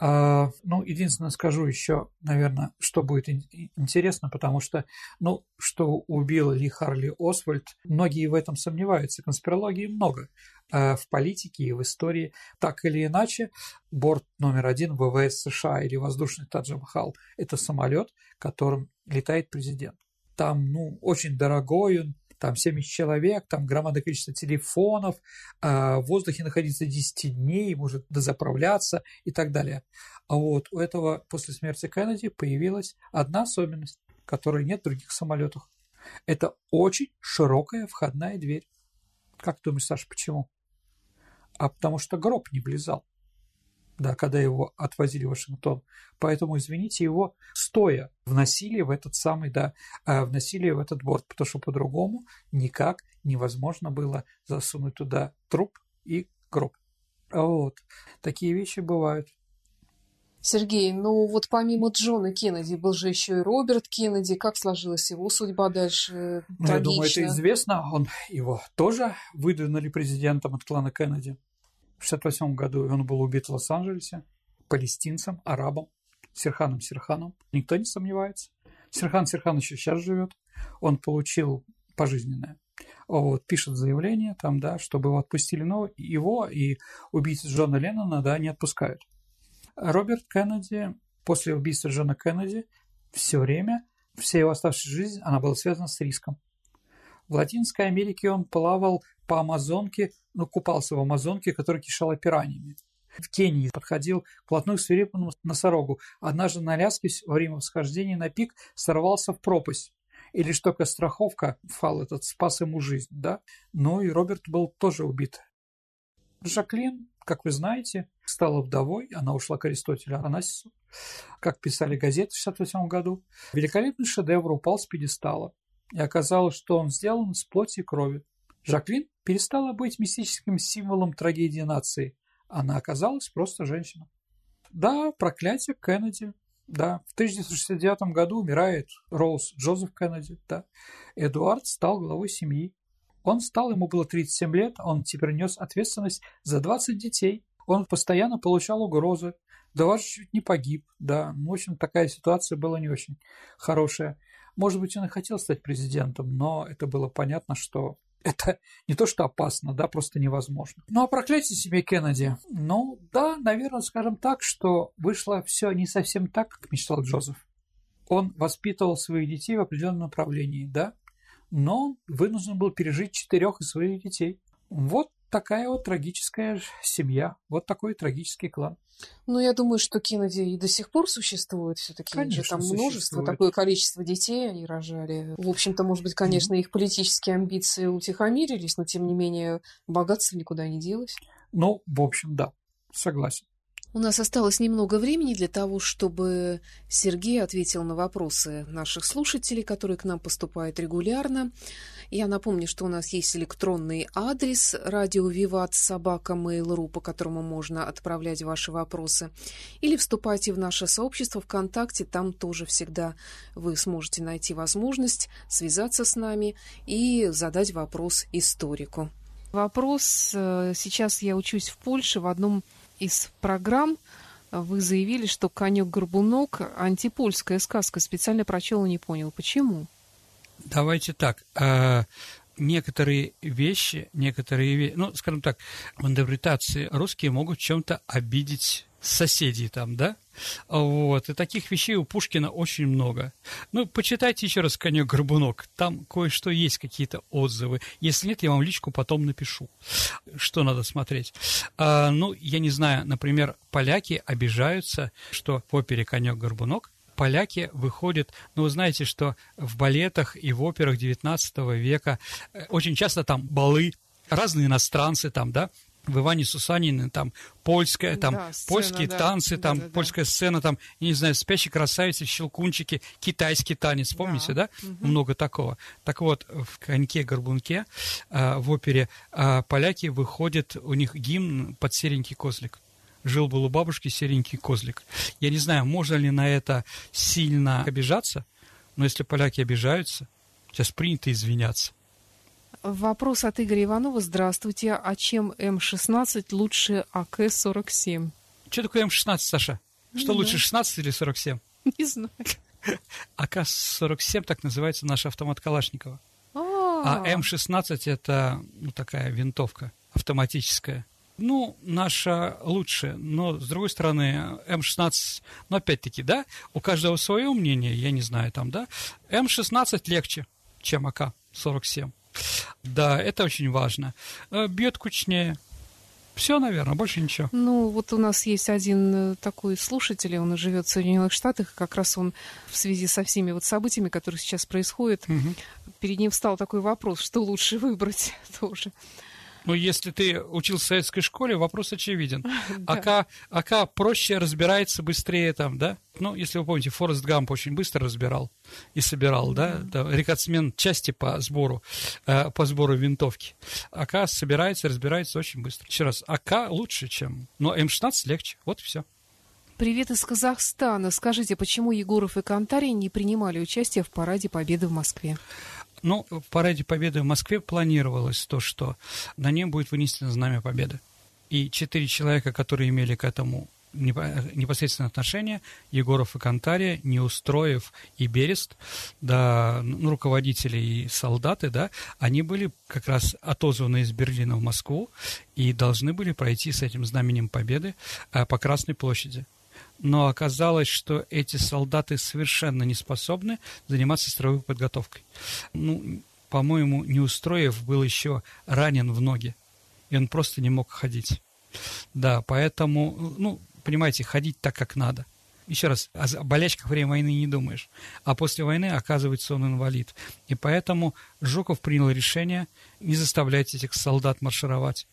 C: А, ну, единственное скажу еще, наверное, что будет интересно, потому что, ну, что убил Ли Харли Освальд, многие в этом сомневаются, конспирологии много а в политике и в истории. Так или иначе, борт номер один ВВС США или воздушный Таджи-Махал – это самолет, которым летает президент. Там, ну, очень дорогой он, там 70 человек, там громадное количество телефонов, а, в воздухе находиться 10 дней, может дозаправляться и так далее. А вот у этого после смерти Кеннеди появилась одна особенность, которой нет в других самолетах. Это очень широкая входная дверь. Как думаешь, Саша, почему? А потому что гроб не влезал да, когда его отвозили в Вашингтон. Поэтому, извините, его стоя вносили в этот самый, да, а, вносили в этот борт, потому что по-другому никак невозможно было засунуть туда труп и гроб. Вот. Такие вещи бывают.
B: Сергей, ну вот помимо Джона Кеннеди был же еще и Роберт Кеннеди. Как сложилась его судьба дальше?
C: Ну, я думаю, это известно. Он его тоже выдвинули президентом от клана Кеннеди. В 1968 году он был убит в Лос-Анджелесе палестинцем, арабом, Серханом Серханом. Никто не сомневается. Серхан Серхан еще сейчас живет. Он получил пожизненное. Вот, пишет заявление там, да, чтобы его отпустили, но его и убийцу Джона Леннона, да, не отпускают. Роберт Кеннеди после убийства Джона Кеннеди все время, вся его оставшаяся жизнь, она была связана с риском. В Латинской Америке он плавал по Амазонке, ну, купался в Амазонке, которая кишала пираньями. В Кении подходил вплотную к свирепому носорогу. Однажды на Аляске во время восхождения на пик сорвался в пропасть. И лишь только страховка, фал этот, спас ему жизнь, да? Ну и Роберт был тоже убит. Жаклин, как вы знаете, стала вдовой, она ушла к Аристотелю Анасису, как писали газеты в 1968 году. Великолепный шедевр упал с пьедестала, и оказалось, что он сделан из плоти и крови. Жаклин перестала быть мистическим символом трагедии нации. Она оказалась просто женщина. Да, проклятие Кеннеди. Да, в 1969 году умирает Роуз Джозеф Кеннеди. Да. Эдуард стал главой семьи. Он стал, ему было 37 лет, он теперь нес ответственность за 20 детей. Он постоянно получал угрозы. Даже чуть не погиб. Да, ну, в общем, такая ситуация была не очень хорошая. Может быть, он и хотел стать президентом, но это было понятно, что <laughs> это не то, что опасно, да, просто невозможно. Ну, а проклятие себе Кеннеди? Ну, да, наверное, скажем так, что вышло все не совсем так, как мечтал Джозеф. Он воспитывал своих детей в определенном направлении, да, но он вынужден был пережить четырех из своих детей. Вот такая вот трагическая семья, вот такой трагический клан.
B: Ну, я думаю, что Кеннеди и до сих пор существует все-таки. Же там множество, такое количество детей они рожали. В общем-то, может быть, конечно, их политические амбиции утихомирились, но тем не менее богатство никуда не делось.
C: Ну, в общем, да, согласен.
B: У нас осталось немного времени для того, чтобы Сергей ответил на вопросы наших слушателей, которые к нам поступают регулярно. Я напомню, что у нас есть электронный адрес радио Виват собака Mail.ru, по которому можно отправлять ваши вопросы. Или вступайте в наше сообщество ВКонтакте, там тоже всегда вы сможете найти возможность связаться с нами и задать вопрос историку. Вопрос. Э, сейчас я учусь в Польше в одном из программ вы заявили, что «Конек-горбунок» — антипольская сказка. Специально прочел и не понял. Почему?
C: Давайте так. А, некоторые вещи, некоторые, ну, скажем так, в интерпретации русские могут чем-то обидеть соседей там, да? Вот. И таких вещей у Пушкина очень много. Ну, почитайте еще раз «Конек-горбунок». Там кое-что есть, какие-то отзывы. Если нет, я вам личку потом напишу, что надо смотреть. А, ну, я не знаю, например, поляки обижаются, что в опере «Конек-горбунок» поляки выходят, ну, вы знаете, что в балетах и в операх XIX века э, очень часто там балы, разные иностранцы там, да, в Иване Сусанине там польская, там
B: Да, сцена,
C: польские
B: да.
C: танцы, там
B: Да-да-да.
C: польская сцена, там, я не знаю, спящие красавицы, щелкунчики, китайский танец, помните, да?
B: Мгм.
C: Много такого. Так вот, в «Коньке-горбунке» а, в опере а, поляки выходят, у них гимн под серенький козлик. Жил-был у бабушки серенький козлик. Я не знаю, можно ли на это сильно обижаться, но если поляки обижаются, сейчас принято извиняться.
B: Вопрос от Игоря Иванова. Здравствуйте. А чем М16 лучше АК-47?
C: Что такое М16, Саша? Что
B: Ну
C: лучше,
B: да.
C: 16 или 47?
B: Не знаю. <laughs>
C: АК-47 так называется наш автомат Калашникова. А М16 это ну, такая винтовка автоматическая. Ну, наша лучше, но с другой стороны, М16, ну опять-таки, да, у каждого свое мнение, я не знаю там, да. М16 легче, чем АК-47. Да, это очень важно. Э, Бьет кучнее. Все, наверное, больше ничего.
B: Ну, вот у нас есть один э, такой слушатель, он живет в Соединенных Штатах, и как раз он в связи со всеми вот событиями, которые сейчас происходят,
C: Мгм.
B: перед ним встал такой вопрос, что лучше выбрать <laughs> тоже.
C: Ну, если ты учился в советской школе, вопрос очевиден. <laughs>
B: Да.
C: АК, АК проще разбирается быстрее там, да? Ну, если вы помните, Форест Гамп очень быстро разбирал и собирал, да? Это рекордсмен части по сбору, э, по сбору винтовки. АК собирается, разбирается очень быстро. Еще раз, АК лучше, чем... Но М16 легче. Вот и все.
B: Привет из Казахстана. Скажите, почему Егоров и Кантарий не принимали участие в Параде Победы в Москве?
C: Ну, в параде Победы в Москве планировалось то, что на нем будет вынесено знамя Победы. И четыре человека, которые имели к этому непо- непосредственное отношение, Егоров и Кантария, Неустроев и Берест, да, ну, руководители и солдаты, да, они были как раз отозваны из Берлина в Москву и должны были пройти с этим знаменем Победы а, по Красной площади. Но оказалось, что эти солдаты совершенно не способны заниматься строевой подготовкой. Ну, по-моему, Неустроев был еще ранен в ноги, и он просто не мог ходить. Да, поэтому, ну, понимаете, ходить так, как надо. Еще раз, о болячках время войны не думаешь. А после войны, оказывается, он инвалид. И поэтому Жуков принял решение не заставлять этих солдат маршировать.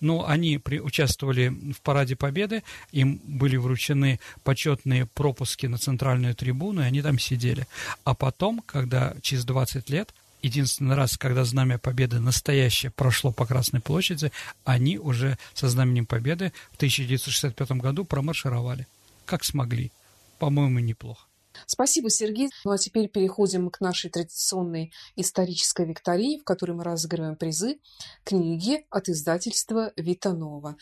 C: Но они при- участвовали в параде Победы, им были вручены почетные пропуски на центральную трибуну, и они там сидели. А потом, когда через 20 лет, единственный раз, когда Знамя Победы настоящее прошло по Красной площади, они уже со Знаменем Победы в 1965 году промаршировали. Как смогли. По-моему, неплохо.
B: Спасибо, Сергей. Ну а теперь переходим к нашей традиционной исторической викторине, в которой мы разыгрываем призы книги от издательства Витанова.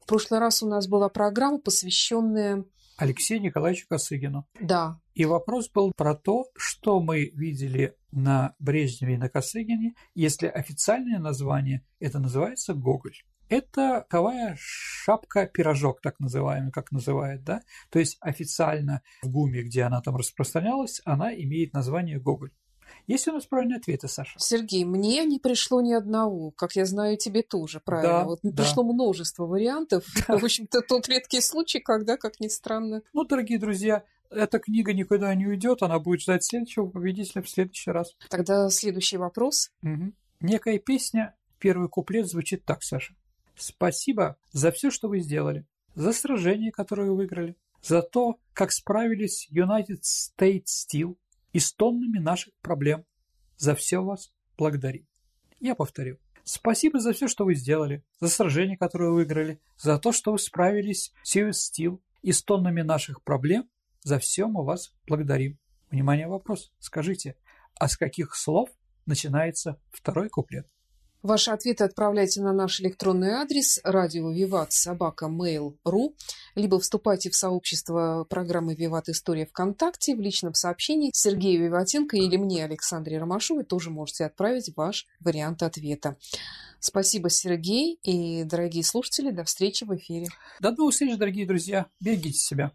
B: В прошлый раз у нас была программа, посвященная...
C: Алексею Николаевичу Косыгину.
B: Да,
C: И вопрос был про то, что мы видели на Брежневе и на Косыгине, если официальное название это называется Гоголь. Это ковая шапка-пирожок, так называемый, как называют, да? То есть официально в ГУМе, где она там распространялась, она имеет название Гоголь. Есть у нас правильные ответы, Саша?
B: Сергей, мне не пришло ни одного. Как я знаю, тебе тоже, правильно?
C: Да,
B: вот
C: да.
B: пришло множество вариантов. <laughs> В общем-то, тот редкий случай, когда, как ни странно,
C: Ну, дорогие друзья, эта книга никуда не уйдет, она будет ждать следующего победителя в следующий раз.
B: Тогда следующий вопрос.
C: Мгм. Некая песня, первый куплет звучит так, Саша. Спасибо за все, что вы сделали, за сражение, которое вы выиграли, за то, как справились United States Steel и с тоннами наших проблем. За все вас благодарим. Я повторю. Спасибо за все, что вы сделали, за сражение, которое вы выиграли, за то, что вы справились с US Steel и с тоннами наших проблем. За все мы вас благодарим. Внимание, вопрос. Скажите, а с каких слов начинается второй куплет?
B: Ваши ответы отправляйте на наш электронный адрес радио Виват собака mail.ru либо вступайте в сообщество программы Виват История ВКонтакте в личном сообщении Сергею Виватенко или мне, Александре Ромашовой, тоже можете отправить ваш вариант ответа. Спасибо, Сергей, и, дорогие слушатели, до встречи в эфире.
C: До новых встреч, дорогие друзья. Берегите себя.